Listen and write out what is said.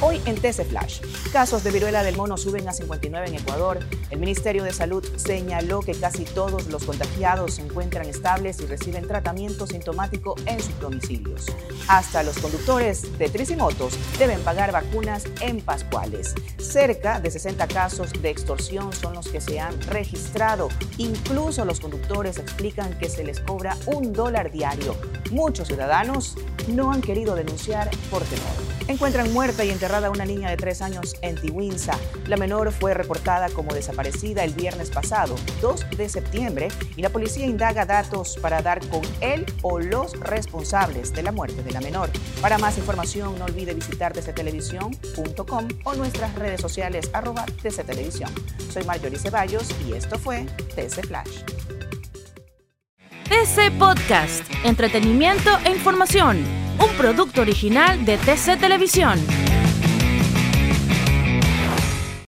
Hoy en TC Flash, casos de viruela del mono suben a 59 en Ecuador. El Ministerio de Salud señaló que casi todos los contagiados se encuentran estables y reciben tratamiento sintomático en sus domicilios. Hasta los conductores de tricimotos deben pagar vacunas en Pascuales. Cerca de 60 casos de extorsión son los que se han registrado. Incluso los conductores explican que se les cobra un dólar diario. Muchos ciudadanos no han querido denunciar por temor. Encuentran muerta y enterrada una niña de tres años en Tiwinsa. La menor fue reportada como desaparecida el viernes pasado, 2 de septiembre, y la policía indaga datos para dar con él o los responsables de la muerte de la menor. Para más información, no olvide visitar tctelevisión.com o nuestras redes sociales arroba tctelevisión. Soy Marjorie Ceballos y esto fue TC Flash. TC Podcast, entretenimiento e información, un producto original de TC Televisión.